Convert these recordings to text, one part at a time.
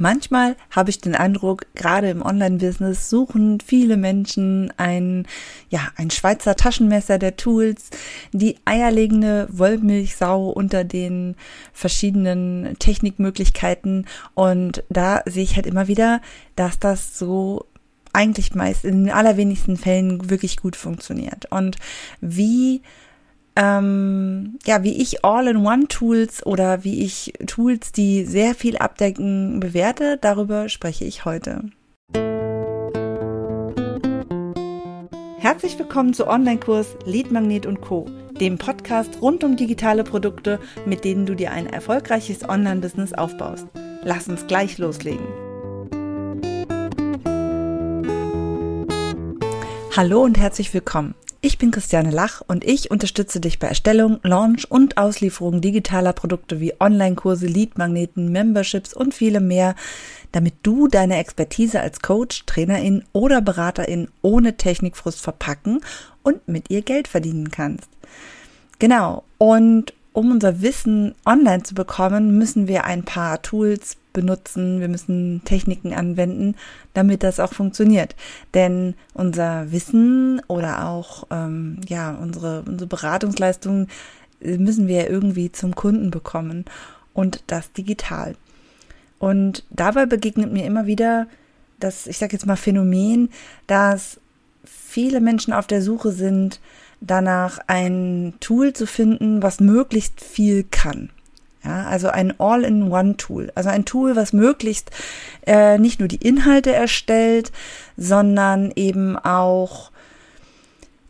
Manchmal habe ich den Eindruck, gerade im Online-Business suchen viele Menschen ein, ja, ein Schweizer Taschenmesser der Tools, die eierlegende Wollmilchsau unter den verschiedenen Technikmöglichkeiten. Und da sehe ich halt immer wieder, dass das so eigentlich meist in den allerwenigsten Fällen wirklich gut funktioniert. Und wie ähm, ja, wie ich All-in-One-Tools oder wie ich Tools, die sehr viel abdecken, bewerte, darüber spreche ich heute. Herzlich willkommen zu Online-Kurs Lead Magnet und Co., dem Podcast rund um digitale Produkte, mit denen du dir ein erfolgreiches Online-Business aufbaust. Lass uns gleich loslegen. Hallo und herzlich willkommen. Ich bin Christiane Lach und ich unterstütze dich bei Erstellung, Launch und Auslieferung digitaler Produkte wie Online-Kurse, Lead-Magneten, Memberships und viele mehr, damit du deine Expertise als Coach, Trainerin oder Beraterin ohne Technikfrust verpacken und mit ihr Geld verdienen kannst. Genau. Und um unser Wissen online zu bekommen, müssen wir ein paar Tools benutzen, wir müssen Techniken anwenden, damit das auch funktioniert. Denn unser Wissen oder auch ähm, ja unsere unsere Beratungsleistungen äh, müssen wir irgendwie zum Kunden bekommen und das digital. Und dabei begegnet mir immer wieder das, ich sage jetzt mal Phänomen, dass viele Menschen auf der Suche sind danach ein Tool zu finden, was möglichst viel kann. Ja, also ein All-in-One-Tool. Also ein Tool, was möglichst äh, nicht nur die Inhalte erstellt, sondern eben auch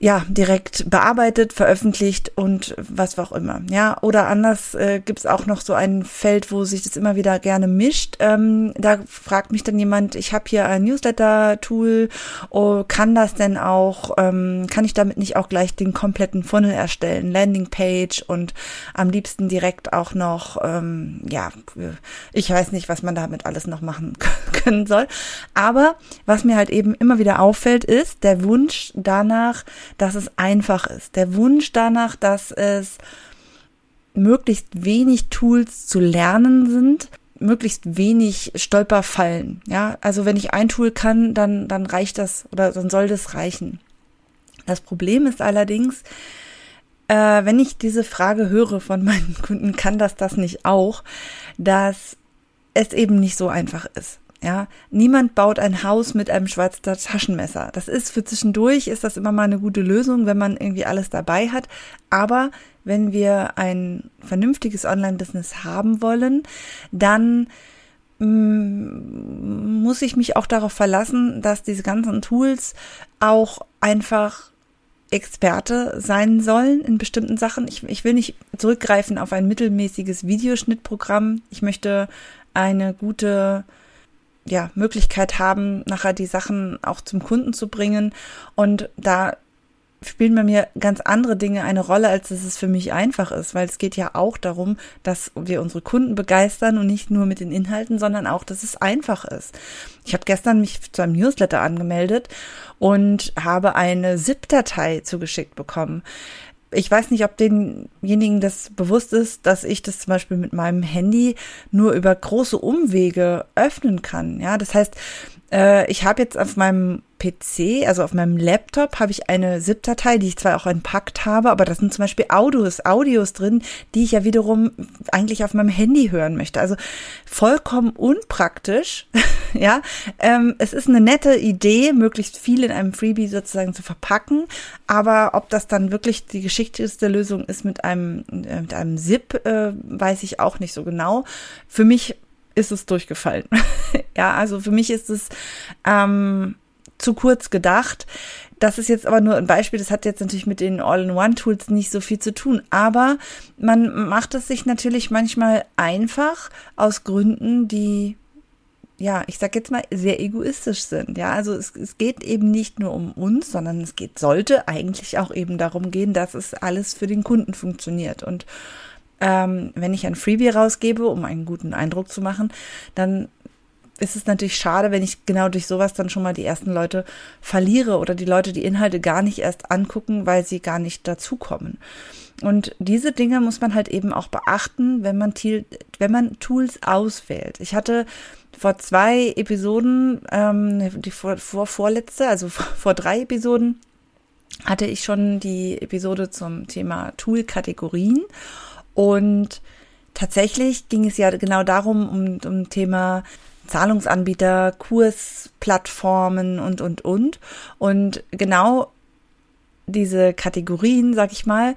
ja, direkt bearbeitet, veröffentlicht und was auch immer. Ja, oder anders äh, gibt es auch noch so ein Feld, wo sich das immer wieder gerne mischt. Ähm, da fragt mich dann jemand, ich habe hier ein Newsletter-Tool, oh, kann das denn auch, ähm, kann ich damit nicht auch gleich den kompletten Funnel erstellen, Landingpage und am liebsten direkt auch noch, ähm, ja, ich weiß nicht, was man damit alles noch machen können soll. Aber was mir halt eben immer wieder auffällt, ist der Wunsch danach, dass es einfach ist. Der Wunsch danach, dass es möglichst wenig Tools zu lernen sind, möglichst wenig Stolperfallen. Ja, also wenn ich ein Tool kann, dann, dann reicht das oder dann soll das reichen. Das Problem ist allerdings, äh, wenn ich diese Frage höre von meinen Kunden, kann das das nicht auch, dass es eben nicht so einfach ist. Ja, niemand baut ein Haus mit einem schwarzen Taschenmesser. Das ist für zwischendurch ist das immer mal eine gute Lösung, wenn man irgendwie alles dabei hat. Aber wenn wir ein vernünftiges Online-Business haben wollen, dann mm, muss ich mich auch darauf verlassen, dass diese ganzen Tools auch einfach Experte sein sollen in bestimmten Sachen. Ich, ich will nicht zurückgreifen auf ein mittelmäßiges Videoschnittprogramm. Ich möchte eine gute ja, Möglichkeit haben, nachher die Sachen auch zum Kunden zu bringen. Und da spielen bei mir ganz andere Dinge eine Rolle, als dass es für mich einfach ist, weil es geht ja auch darum, dass wir unsere Kunden begeistern und nicht nur mit den Inhalten, sondern auch, dass es einfach ist. Ich habe gestern mich zu einem Newsletter angemeldet und habe eine ZIP-Datei zugeschickt bekommen ich weiß nicht, ob denjenigen das bewusst ist, dass ich das zum Beispiel mit meinem Handy nur über große Umwege öffnen kann. Ja, das heißt, äh, ich habe jetzt auf meinem PC, also auf meinem Laptop, habe ich eine ZIP-Datei, die ich zwar auch entpackt habe, aber da sind zum Beispiel Audios, Audios drin, die ich ja wiederum eigentlich auf meinem Handy hören möchte. Also vollkommen unpraktisch. ja, ähm, es ist eine nette Idee, möglichst viel in einem Freebie sozusagen zu verpacken, aber ob das dann wirklich die geschickteste Lösung ist mit einem äh, mit einem ZIP, äh, weiß ich auch nicht so genau. Für mich ist es durchgefallen. ja, also für mich ist es ähm, zu kurz gedacht. Das ist jetzt aber nur ein Beispiel, das hat jetzt natürlich mit den All-in-One-Tools nicht so viel zu tun. Aber man macht es sich natürlich manchmal einfach aus Gründen, die ja, ich sag jetzt mal, sehr egoistisch sind. Ja, also es, es geht eben nicht nur um uns, sondern es geht, sollte eigentlich auch eben darum gehen, dass es alles für den Kunden funktioniert. Und ähm, wenn ich ein Freebie rausgebe, um einen guten Eindruck zu machen, dann ist es natürlich schade, wenn ich genau durch sowas dann schon mal die ersten Leute verliere oder die Leute die Inhalte gar nicht erst angucken, weil sie gar nicht dazukommen. Und diese Dinge muss man halt eben auch beachten, wenn man, wenn man Tools auswählt. Ich hatte vor zwei Episoden, ähm, die vor, vor vorletzte, also vor, vor drei Episoden, hatte ich schon die Episode zum Thema Tool-Kategorien. Und tatsächlich ging es ja genau darum, um, um Thema Zahlungsanbieter, Kursplattformen und, und, und. Und genau diese Kategorien, sag ich mal,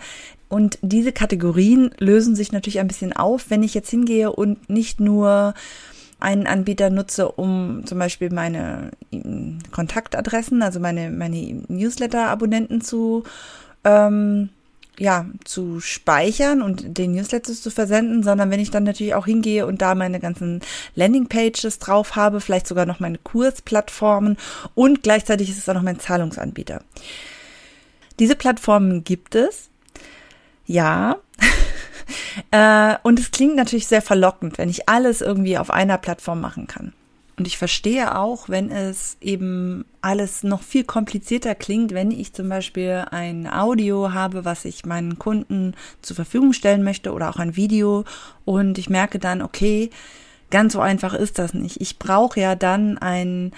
und diese Kategorien lösen sich natürlich ein bisschen auf, wenn ich jetzt hingehe und nicht nur einen Anbieter nutze, um zum Beispiel meine Kontaktadressen, also meine, meine Newsletter-Abonnenten zu, ähm, ja, zu speichern und den Newsletters zu versenden, sondern wenn ich dann natürlich auch hingehe und da meine ganzen Landingpages drauf habe, vielleicht sogar noch meine Kursplattformen und gleichzeitig ist es auch noch mein Zahlungsanbieter. Diese Plattformen gibt es ja. äh, und es klingt natürlich sehr verlockend, wenn ich alles irgendwie auf einer Plattform machen kann. Und ich verstehe auch, wenn es eben alles noch viel komplizierter klingt, wenn ich zum Beispiel ein Audio habe, was ich meinen Kunden zur Verfügung stellen möchte oder auch ein Video und ich merke dann, okay, ganz so einfach ist das nicht. Ich brauche ja dann ein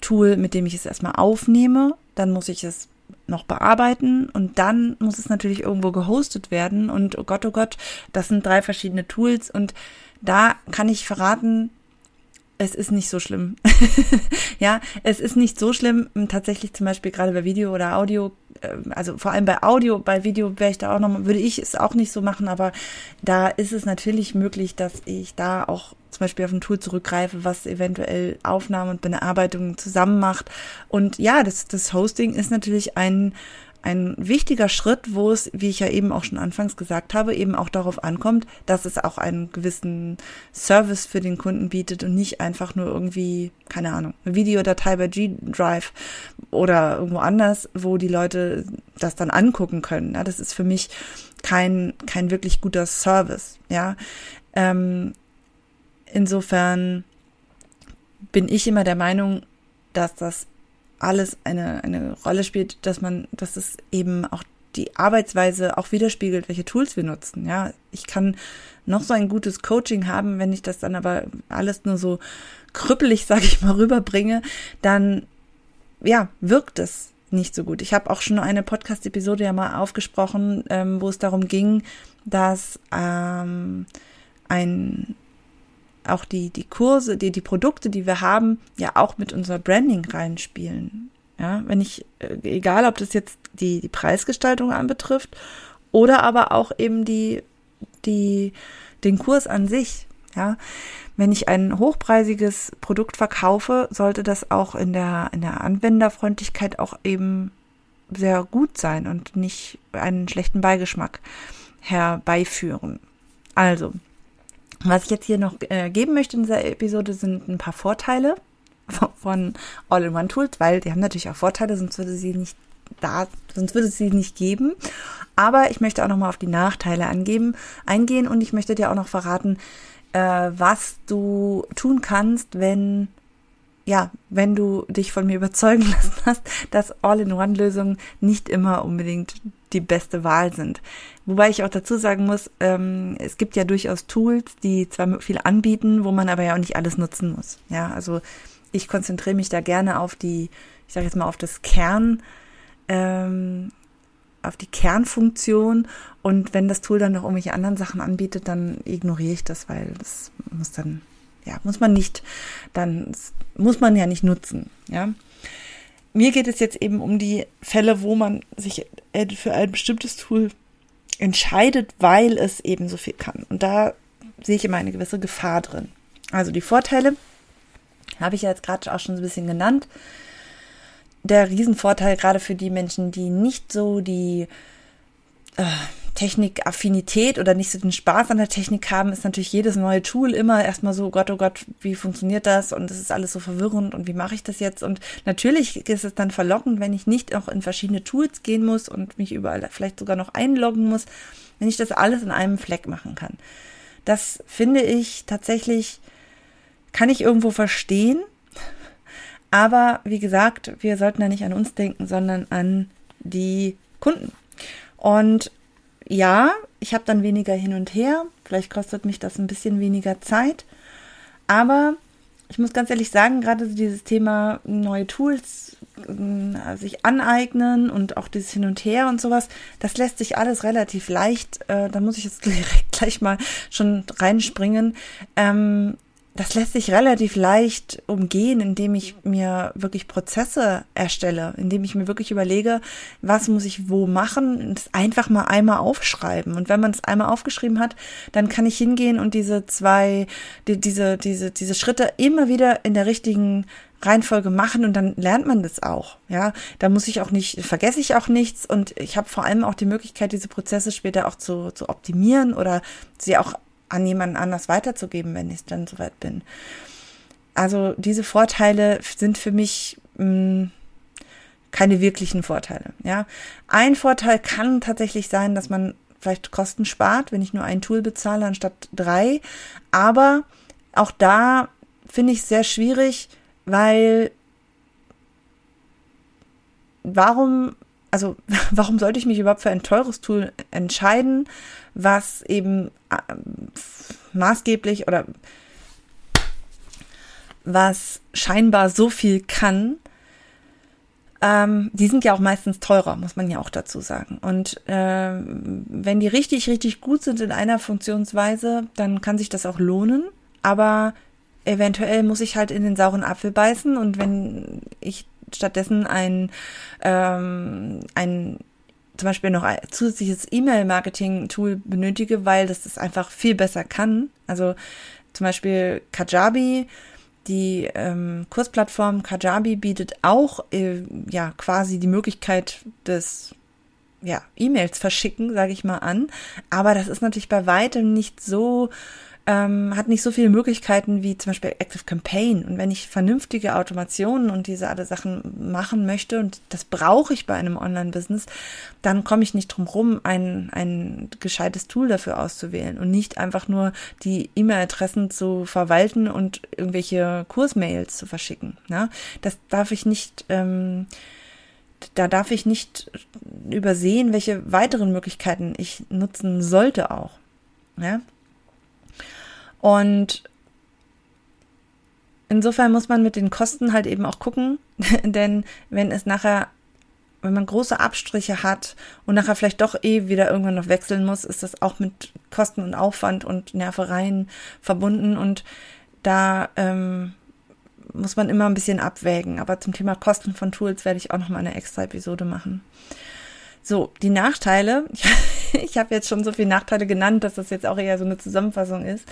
Tool, mit dem ich es erstmal aufnehme, dann muss ich es noch bearbeiten und dann muss es natürlich irgendwo gehostet werden und oh Gott, oh Gott, das sind drei verschiedene Tools und da kann ich verraten, es ist nicht so schlimm. ja, es ist nicht so schlimm. Tatsächlich zum Beispiel gerade bei Video oder Audio, ähm, also vor allem bei Audio, bei Video wäre ich da auch noch, würde ich es auch nicht so machen, aber da ist es natürlich möglich, dass ich da auch zum Beispiel auf ein Tool zurückgreife, was eventuell Aufnahmen und Bearbeitungen zusammen macht. Und ja, das, das Hosting ist natürlich ein, ein wichtiger Schritt, wo es, wie ich ja eben auch schon anfangs gesagt habe, eben auch darauf ankommt, dass es auch einen gewissen Service für den Kunden bietet und nicht einfach nur irgendwie, keine Ahnung, eine Videodatei bei G-Drive oder irgendwo anders, wo die Leute das dann angucken können. Ja, das ist für mich kein, kein wirklich guter Service. Ja, ähm, Insofern bin ich immer der Meinung, dass das alles eine, eine Rolle spielt, dass man, dass es eben auch die Arbeitsweise auch widerspiegelt, welche Tools wir nutzen. Ja, ich kann noch so ein gutes Coaching haben, wenn ich das dann aber alles nur so krüppelig, sage ich mal, rüberbringe, dann ja, wirkt es nicht so gut. Ich habe auch schon eine Podcast-Episode ja mal aufgesprochen, ähm, wo es darum ging, dass ähm, ein auch die, die Kurse, die, die Produkte, die wir haben, ja auch mit unser Branding reinspielen. Ja, wenn ich, äh, egal ob das jetzt die, die Preisgestaltung anbetrifft oder aber auch eben die, die, den Kurs an sich. Ja, wenn ich ein hochpreisiges Produkt verkaufe, sollte das auch in der, in der Anwenderfreundlichkeit auch eben sehr gut sein und nicht einen schlechten Beigeschmack herbeiführen. Also, was ich jetzt hier noch äh, geben möchte in dieser Episode sind ein paar Vorteile von All-in-One-Tools, weil die haben natürlich auch Vorteile, sonst würde sie nicht da, sonst würde sie nicht geben. Aber ich möchte auch noch mal auf die Nachteile angeben, eingehen und ich möchte dir auch noch verraten, äh, was du tun kannst, wenn ja, wenn du dich von mir überzeugen lassen hast, dass All-in-One-Lösungen nicht immer unbedingt die beste Wahl sind. Wobei ich auch dazu sagen muss, ähm, es gibt ja durchaus Tools, die zwar viel anbieten, wo man aber ja auch nicht alles nutzen muss. Ja, also ich konzentriere mich da gerne auf die, ich sage jetzt mal auf das Kern, ähm, auf die Kernfunktion und wenn das Tool dann noch irgendwelche anderen Sachen anbietet, dann ignoriere ich das, weil das muss dann, ja, muss man nicht, dann muss man ja nicht nutzen, ja mir geht es jetzt eben um die Fälle, wo man sich für ein bestimmtes Tool entscheidet, weil es eben so viel kann. Und da sehe ich immer eine gewisse Gefahr drin. Also die Vorteile habe ich ja jetzt gerade auch schon so ein bisschen genannt. Der Riesenvorteil gerade für die Menschen, die nicht so die äh, Technikaffinität oder nicht so den Spaß an der Technik haben, ist natürlich jedes neue Tool immer erstmal so, Gott, oh Gott, wie funktioniert das? Und es ist alles so verwirrend und wie mache ich das jetzt? Und natürlich ist es dann verlockend, wenn ich nicht auch in verschiedene Tools gehen muss und mich überall vielleicht sogar noch einloggen muss, wenn ich das alles in einem Fleck machen kann. Das finde ich tatsächlich kann ich irgendwo verstehen. Aber wie gesagt, wir sollten da nicht an uns denken, sondern an die Kunden. Und ja, ich habe dann weniger hin und her. Vielleicht kostet mich das ein bisschen weniger Zeit. Aber ich muss ganz ehrlich sagen, gerade dieses Thema neue Tools äh, sich aneignen und auch dieses Hin und Her und sowas, das lässt sich alles relativ leicht. Äh, da muss ich jetzt direkt gleich mal schon reinspringen. Ähm, das lässt sich relativ leicht umgehen, indem ich mir wirklich Prozesse erstelle, indem ich mir wirklich überlege, was muss ich wo machen und es einfach mal einmal aufschreiben. Und wenn man es einmal aufgeschrieben hat, dann kann ich hingehen und diese zwei, die, diese, diese, diese Schritte immer wieder in der richtigen Reihenfolge machen und dann lernt man das auch. Ja, da muss ich auch nicht, vergesse ich auch nichts und ich habe vor allem auch die Möglichkeit, diese Prozesse später auch zu, zu optimieren oder sie auch an jemanden anders weiterzugeben, wenn ich dann soweit bin. Also diese Vorteile sind für mich mh, hm, keine wirklichen Vorteile. Ja, ein Vorteil kann tatsächlich sein, dass man vielleicht Kosten spart, wenn ich nur ein Tool bezahle anstatt drei. Aber auch da finde ich es sehr schwierig, weil warum also warum sollte ich mich überhaupt für ein teures Tool entscheiden, was eben äh, maßgeblich oder was scheinbar so viel kann, ähm, die sind ja auch meistens teurer, muss man ja auch dazu sagen. Und äh, wenn die richtig, richtig gut sind in einer Funktionsweise, dann kann sich das auch lohnen. Aber eventuell muss ich halt in den sauren Apfel beißen und wenn ich stattdessen ein, ähm, ein zum Beispiel noch ein zusätzliches E-Mail-Marketing-Tool benötige, weil das das einfach viel besser kann. Also zum Beispiel Kajabi, die ähm, Kursplattform Kajabi bietet auch äh, ja quasi die Möglichkeit des ja, E-Mails verschicken, sage ich mal an. Aber das ist natürlich bei weitem nicht so ähm, hat nicht so viele Möglichkeiten wie zum Beispiel Active Campaign. Und wenn ich vernünftige Automationen und diese alle Sachen machen möchte, und das brauche ich bei einem Online-Business, dann komme ich nicht drum rum, ein, ein gescheites Tool dafür auszuwählen und nicht einfach nur die E-Mail-Adressen zu verwalten und irgendwelche Kursmails zu verschicken. Ne? Das darf ich nicht. Ähm, da darf ich nicht übersehen, welche weiteren Möglichkeiten ich nutzen sollte auch. Ja? Und insofern muss man mit den Kosten halt eben auch gucken, denn wenn es nachher, wenn man große Abstriche hat und nachher vielleicht doch eh wieder irgendwann noch wechseln muss, ist das auch mit Kosten und Aufwand und Nervereien verbunden und da ähm, muss man immer ein bisschen abwägen. Aber zum Thema Kosten von Tools werde ich auch noch mal eine extra Episode machen. So, die Nachteile. Ich habe jetzt schon so viele Nachteile genannt, dass das jetzt auch eher so eine Zusammenfassung ist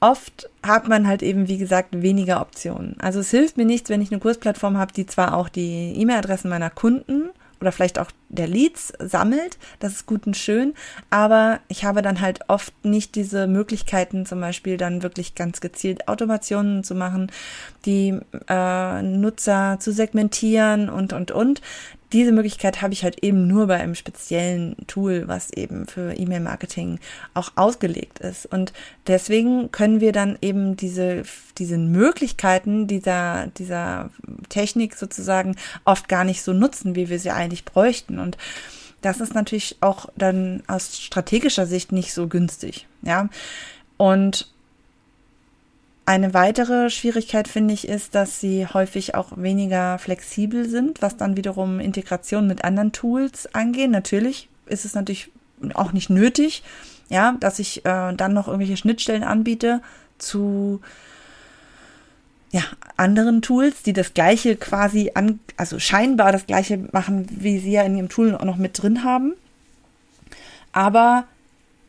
oft hat man halt eben, wie gesagt, weniger Optionen. Also es hilft mir nichts, wenn ich eine Kursplattform habe, die zwar auch die E-Mail-Adressen meiner Kunden oder vielleicht auch der Leads sammelt, das ist gut und schön, aber ich habe dann halt oft nicht diese Möglichkeiten, zum Beispiel dann wirklich ganz gezielt Automationen zu machen, die äh, Nutzer zu segmentieren und und und diese Möglichkeit habe ich halt eben nur bei einem speziellen Tool, was eben für E-Mail-Marketing auch ausgelegt ist. Und deswegen können wir dann eben diese, diese Möglichkeiten dieser, dieser Technik sozusagen oft gar nicht so nutzen, wie wir sie eigentlich bräuchten. Und das ist natürlich auch dann aus strategischer Sicht nicht so günstig. Ja. Und eine weitere Schwierigkeit finde ich ist, dass sie häufig auch weniger flexibel sind, was dann wiederum Integration mit anderen Tools angeht. Natürlich ist es natürlich auch nicht nötig, ja, dass ich äh, dann noch irgendwelche Schnittstellen anbiete zu ja, anderen Tools, die das gleiche quasi an, also scheinbar das gleiche machen, wie sie ja in ihrem Tool auch noch mit drin haben. Aber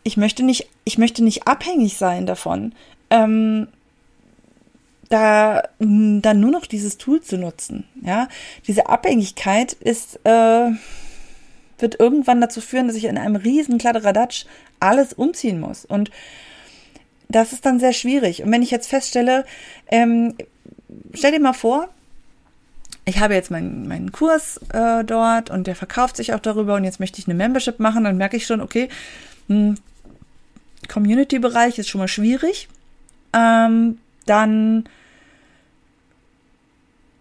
ich möchte nicht, ich möchte nicht abhängig sein davon. Ähm, da dann nur noch dieses Tool zu nutzen. Ja, diese Abhängigkeit ist äh, wird irgendwann dazu führen, dass ich in einem riesen Kladderadatsch alles umziehen muss und das ist dann sehr schwierig. Und wenn ich jetzt feststelle, ähm, stell dir mal vor, ich habe jetzt meinen, meinen Kurs äh, dort und der verkauft sich auch darüber und jetzt möchte ich eine Membership machen, dann merke ich schon, okay, hm, Community-Bereich ist schon mal schwierig. Ähm, dann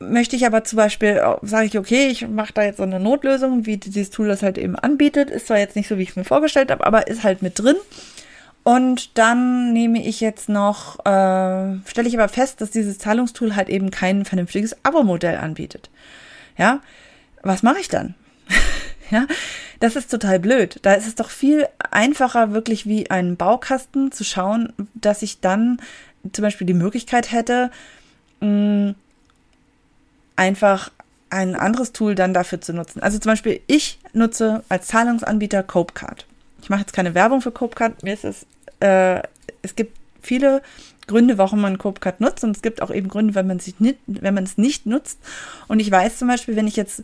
möchte ich aber zum Beispiel, sage ich, okay, ich mache da jetzt so eine Notlösung, wie dieses Tool das halt eben anbietet. Ist zwar jetzt nicht so, wie ich es mir vorgestellt habe, aber ist halt mit drin. Und dann nehme ich jetzt noch, äh, stelle ich aber fest, dass dieses Zahlungstool halt eben kein vernünftiges Abo-Modell anbietet. Ja, was mache ich dann? ja, das ist total blöd. Da ist es doch viel einfacher, wirklich wie ein Baukasten zu schauen, dass ich dann zum Beispiel die Möglichkeit hätte, mh, einfach ein anderes Tool dann dafür zu nutzen. Also zum Beispiel, ich nutze als Zahlungsanbieter Copecard. Ich mache jetzt keine Werbung für Copecard. Mir ist es, äh, es gibt viele Gründe, warum man Copecard nutzt und es gibt auch eben Gründe, wenn man, sich nicht, wenn man es nicht nutzt. Und ich weiß zum Beispiel, wenn ich jetzt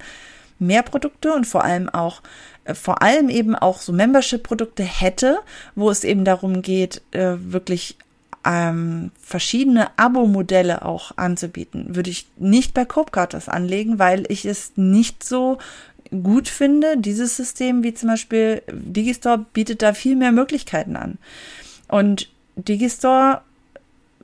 mehr Produkte und vor allem auch äh, vor allem eben auch so Membership-Produkte hätte, wo es eben darum geht, äh, wirklich ähm, verschiedene Abo-Modelle auch anzubieten, würde ich nicht bei Copecard das anlegen, weil ich es nicht so gut finde, dieses System, wie zum Beispiel Digistore bietet da viel mehr Möglichkeiten an. Und Digistore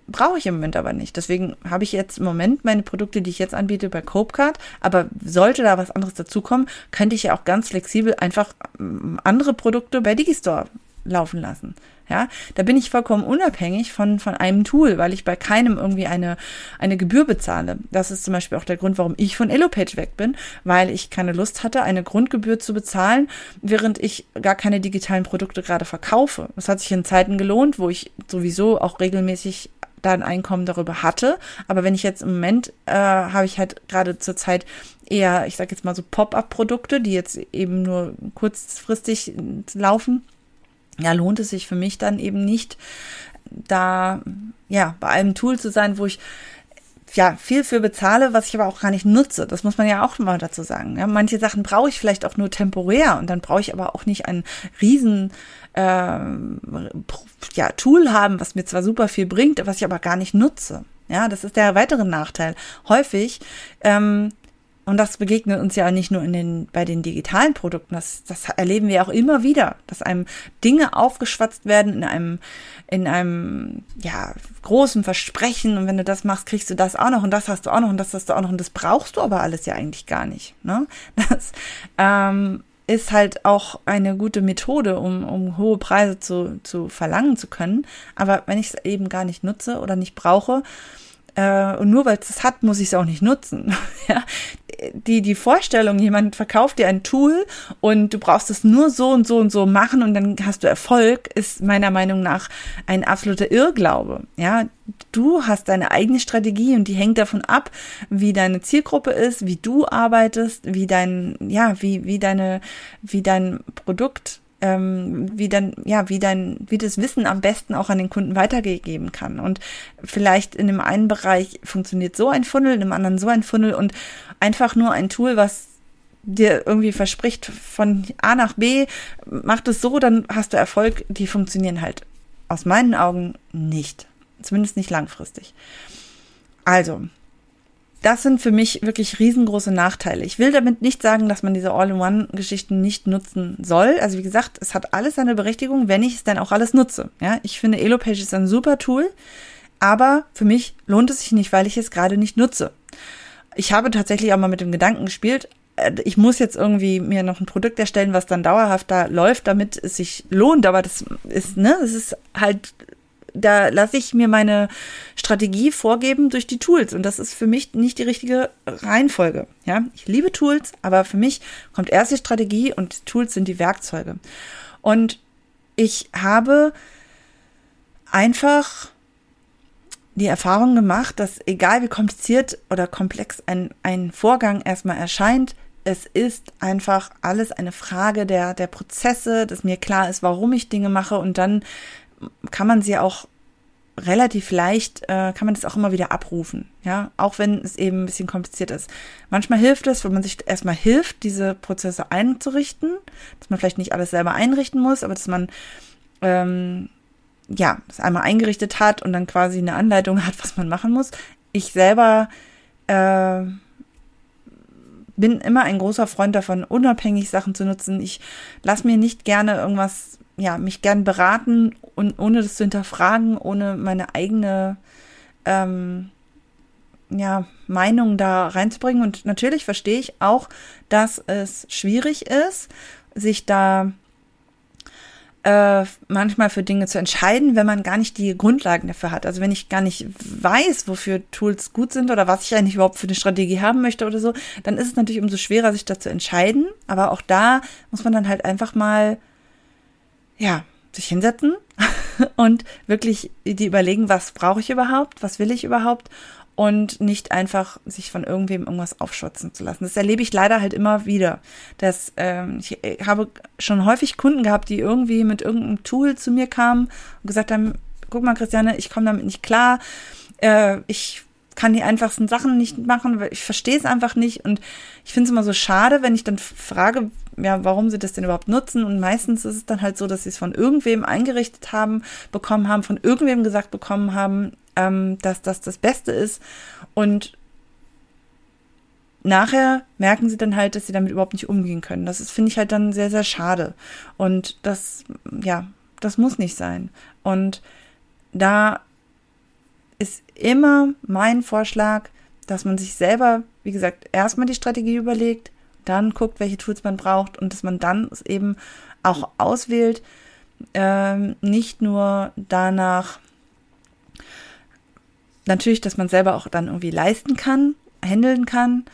brauche ich im Moment aber nicht. Deswegen habe ich jetzt im Moment meine Produkte, die ich jetzt anbiete, bei Copecard. Aber sollte da was anderes dazukommen, könnte ich ja auch ganz flexibel einfach ähm, andere Produkte bei Digistore laufen lassen. Ja, da bin ich vollkommen unabhängig von, von einem Tool, weil ich bei keinem irgendwie eine, eine Gebühr bezahle. Das ist zum Beispiel auch der Grund, warum ich von Elopage weg bin, weil ich keine Lust hatte, eine Grundgebühr zu bezahlen, während ich gar keine digitalen Produkte gerade verkaufe. Das hat sich in Zeiten gelohnt, wo ich sowieso auch regelmäßig da ein Einkommen darüber hatte. Aber wenn ich jetzt im Moment äh, habe ich halt gerade zur Zeit eher, ich sage jetzt mal so Pop-up-Produkte, die jetzt eben nur kurzfristig laufen ja, lohnt es sich für mich dann eben nicht, da ja bei einem Tool zu sein, wo ich ja viel für bezahle, was ich aber auch gar nicht nutze. Das muss man ja auch mal dazu sagen. Ja, manche Sachen brauche ich vielleicht auch nur temporär und dann brauche ich aber auch nicht ein riesen äh, ja, Tool haben, was mir zwar super viel bringt, was ich aber gar nicht nutze. Ja, das ist der weitere Nachteil. Häufig ähm, und das begegnet uns ja nicht nur in den, bei den digitalen Produkten, das, das erleben wir auch immer wieder, dass einem Dinge aufgeschwatzt werden in einem, in einem, ja, großen Versprechen und wenn du das machst, kriegst du das auch noch und das hast du auch noch und das hast du auch noch und das brauchst du aber alles ja eigentlich gar nicht, ne? Das, ähm, ist halt auch eine gute Methode, um, um hohe Preise zu, zu verlangen zu können. Aber wenn ich es eben gar nicht nutze oder nicht brauche, äh, und nur weil es das hat, muss ich es auch nicht nutzen. ja? Die, die Vorstellung, jemand verkauft dir ein Tool und du brauchst es nur so und so und so machen und dann hast du Erfolg, ist meiner Meinung nach ein absoluter Irrglaube. Ja, du hast deine eigene Strategie und die hängt davon ab, wie deine Zielgruppe ist, wie du arbeitest, wie dein, ja, wie, wie deine, wie dein Produkt ähm, wie dann, ja, wie dein, wie das Wissen am besten auch an den Kunden weitergegeben kann. Und vielleicht in dem einen Bereich funktioniert so ein Funnel, in dem anderen so ein Funnel und einfach nur ein Tool, was dir irgendwie verspricht von A nach B, macht es so, dann hast du Erfolg, die funktionieren halt aus meinen Augen nicht. Zumindest nicht langfristig. Also, das sind für mich wirklich riesengroße Nachteile. Ich will damit nicht sagen, dass man diese All-in-One-Geschichten nicht nutzen soll. Also wie gesagt, es hat alles seine Berechtigung, wenn ich es dann auch alles nutze. Ja, ich finde Elopage ist ein super Tool, aber für mich lohnt es sich nicht, weil ich es gerade nicht nutze. Ich habe tatsächlich auch mal mit dem Gedanken gespielt, äh, ich muss jetzt irgendwie mir noch ein Produkt erstellen, was dann dauerhaft da läuft, damit es sich lohnt. Aber das ist, ne, das ist halt da lasse ich mir meine Strategie vorgeben durch die Tools und das ist für mich nicht die richtige Reihenfolge. Ja, ich liebe Tools, aber für mich kommt erst die Strategie und Tools sind die Werkzeuge. Und ich habe einfach die Erfahrung gemacht, dass egal wie kompliziert oder komplex ein, ein Vorgang erstmal erscheint, es ist einfach alles eine Frage der, der Prozesse, dass mir klar ist, warum ich Dinge mache und dann kann man sie auch relativ leicht, äh, kann man das auch immer wieder abrufen, ja, auch wenn es eben ein bisschen kompliziert ist. Manchmal hilft es, wenn man sich erstmal hilft, diese Prozesse einzurichten, dass man vielleicht nicht alles selber einrichten muss, aber dass man ähm, ja, das einmal eingerichtet hat und dann quasi eine Anleitung hat, was man machen muss. Ich selber äh, bin immer ein großer Freund davon, unabhängig Sachen zu nutzen. Ich lasse mir nicht gerne irgendwas ja, mich gern beraten und ohne das zu hinterfragen, ohne meine eigene ähm, ja, Meinung da reinzubringen. Und natürlich verstehe ich auch, dass es schwierig ist, sich da äh, manchmal für Dinge zu entscheiden, wenn man gar nicht die Grundlagen dafür hat. Also wenn ich gar nicht weiß, wofür Tools gut sind oder was ich eigentlich überhaupt für eine Strategie haben möchte oder so, dann ist es natürlich umso schwerer, sich da zu entscheiden. Aber auch da muss man dann halt einfach mal, ja, sich hinsetzen und wirklich die überlegen, was brauche ich überhaupt, was will ich überhaupt und nicht einfach sich von irgendwem irgendwas aufschwatzen zu lassen. Das erlebe ich leider halt immer wieder. Dass, ähm, ich habe schon häufig Kunden gehabt, die irgendwie mit irgendeinem Tool zu mir kamen und gesagt haben, guck mal, Christiane, ich komme damit nicht klar. Äh, ich kann die einfachsten Sachen nicht machen, weil ich verstehe es einfach nicht. Und ich finde es immer so schade, wenn ich dann frage, ja, warum sie das denn überhaupt nutzen. Und meistens ist es dann halt so, dass sie es von irgendwem eingerichtet haben, bekommen haben, von irgendwem gesagt bekommen haben, ähm, dass das das Beste ist. Und nachher merken sie dann halt, dass sie damit überhaupt nicht umgehen können. Das finde ich halt dann sehr, sehr schade. Und das, ja, das muss nicht sein. Und da ist immer mein Vorschlag, dass man sich selber, wie gesagt, erstmal die Strategie überlegt, dann guckt, welche Tools man braucht und dass man dann eben auch auswählt, ähm, nicht nur danach, natürlich, dass man selber auch dann irgendwie leisten kann, handeln kann.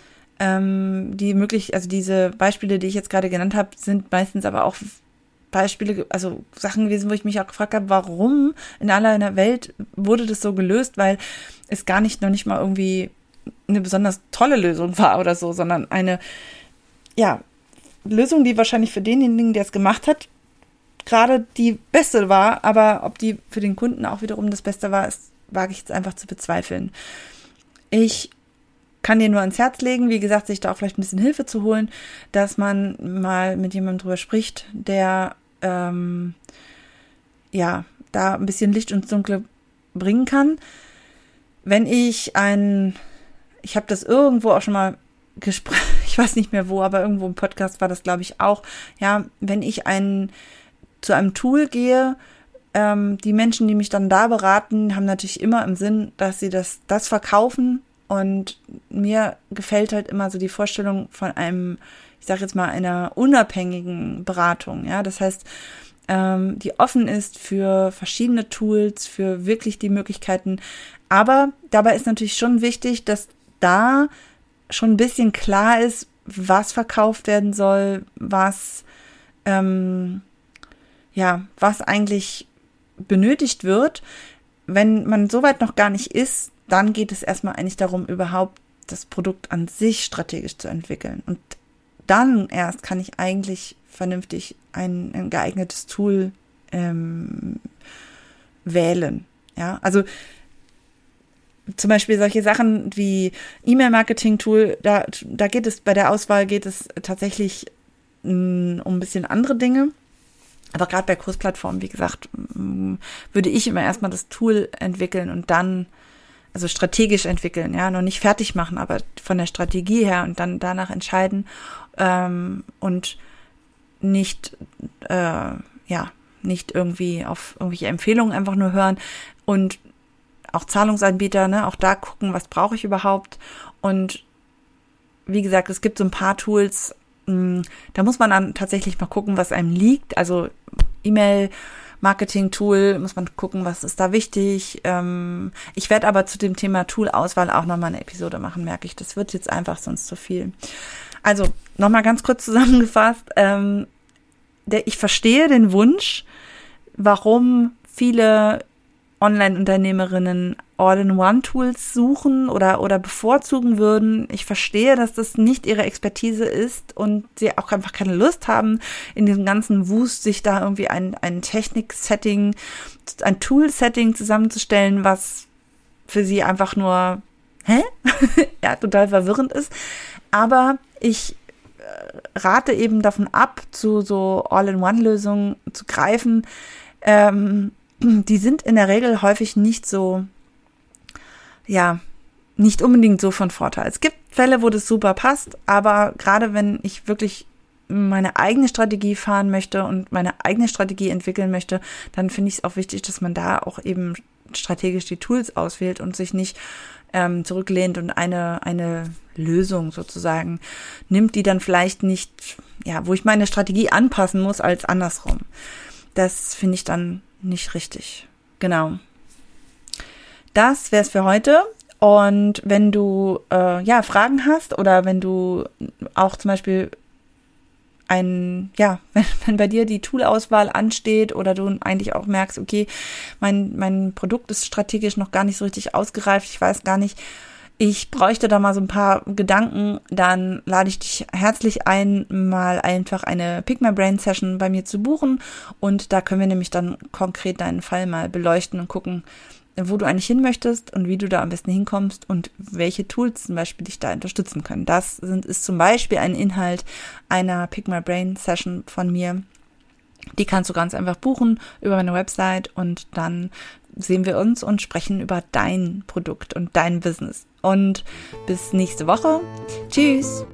Ähm, die möglich, also diese Beispiele, die ich jetzt gerade genannt habe, sind meistens aber auch Beispiele, also Sachen gewesen, wo ich mich auch gefragt habe, warum in aller Welt wurde das so gelöst, weil es gar nicht noch nicht mal irgendwie eine besonders tolle Lösung war oder so, sondern eine ja Lösung, die wahrscheinlich für denjenigen, der es gemacht hat, gerade die beste war, aber ob die für den Kunden auch wiederum das Beste war, ist wage ich jetzt einfach zu bezweifeln. Ich kann dir nur ans Herz legen, wie gesagt, sich da auch vielleicht ein bisschen Hilfe zu holen, dass man mal mit jemandem drüber spricht, der ähm, ja da ein bisschen Licht ins Dunkle bringen kann. Wenn ich ein, ich habe das irgendwo auch schon mal gesprochen, ich weiß nicht mehr wo, aber irgendwo im Podcast war das, glaube ich, auch. Ja, wenn ich ein zu einem Tool gehe, ähm, die Menschen, die mich dann da beraten, haben natürlich immer im Sinn, dass sie das, das verkaufen. Und mir gefällt halt immer so die Vorstellung von einem, ich sage jetzt mal, einer unabhängigen Beratung. Ja, das heißt, ähm, die offen ist für verschiedene Tools, für wirklich die Möglichkeiten. Aber dabei ist natürlich schon wichtig, dass da schon ein bisschen klar ist, was verkauft werden soll, was ähm, ja, was eigentlich benötigt wird. Wenn man soweit noch gar nicht ist, dann geht es erstmal eigentlich darum, überhaupt das Produkt an sich strategisch zu entwickeln. Und dann erst kann ich eigentlich vernünftig ein, ein geeignetes Tool ähm, wählen. Ja, also zum Beispiel solche Sachen wie E-Mail-Marketing-Tool, da, da geht es bei der Auswahl geht es tatsächlich mh, mm, um ein bisschen andere Dinge. Aber gerade bei Kursplattformen, wie gesagt, würde ich immer erstmal das Tool entwickeln und dann, also strategisch entwickeln, ja, noch nicht fertig machen, aber von der Strategie her und dann danach entscheiden ähm, und nicht, äh, ja, nicht irgendwie auf irgendwelche Empfehlungen einfach nur hören und auch Zahlungsanbieter, ne, auch da gucken, was brauche ich überhaupt und wie gesagt, es gibt so ein paar Tools, Mm, da muss man dann tatsächlich mal gucken, was einem liegt. Also E-Mail. Marketing-Tool, muss man gucken, was ist da wichtig. Ähm, ich werde aber zu dem Thema Tool-Auswahl auch nochmal eine Episode machen, merke ich. Das wird jetzt einfach sonst zu viel. Also, nochmal ganz kurz zusammengefasst. Ähm, ich verstehe den Wunsch, warum viele Online-Unternehmerinnen All-in-One-Tools suchen oder, oder bevorzugen würden. Ich verstehe, dass das nicht ihre Expertise ist und sie auch einfach keine Lust haben, in diesem ganzen Wust sich da irgendwie ein, ein Technik-Setting, ein Tool-Setting zusammenzustellen, was für sie einfach nur, hä? ja, total verwirrend ist. Aber ich äh, rate eben davon ab, zu so All-in-One-Lösungen zu greifen, ähm, die sind in der Regel häufig nicht so, ja, nicht unbedingt so von Vorteil. Es gibt Fälle, wo das super passt, aber gerade wenn ich wirklich meine eigene Strategie fahren möchte und meine eigene Strategie entwickeln möchte, dann finde ich es auch wichtig, dass man da auch eben strategisch die Tools auswählt und sich nicht ähm, zurücklehnt und eine, eine Lösung sozusagen nimmt, die dann vielleicht nicht, ja, wo ich meine Strategie anpassen muss als andersrum. Das finde ich dann nicht richtig. Genau. Das wäre es für heute. Und wenn du äh, ja Fragen hast oder wenn du auch zum Beispiel ein, ja, wenn, wenn bei dir die Toolauswahl ansteht oder du eigentlich auch merkst, okay, mein, mein Produkt ist strategisch noch gar nicht so richtig ausgereift, ich weiß gar nicht, ich bräuchte da mal so ein paar Gedanken, dann lade ich dich herzlich ein, mal einfach eine Pick My Brain Session bei mir zu buchen und da können wir nämlich dann konkret deinen Fall mal beleuchten und gucken, wo du eigentlich hin möchtest und wie du da am besten hinkommst und welche Tools zum Beispiel dich da unterstützen können. Das sind, ist zum Beispiel ein Inhalt einer Pick My Brain Session von mir. Die kannst du ganz einfach buchen über meine Website und dann sehen wir uns und sprechen über dein Produkt und dein Business. Und bis nächste Woche. Tschüss.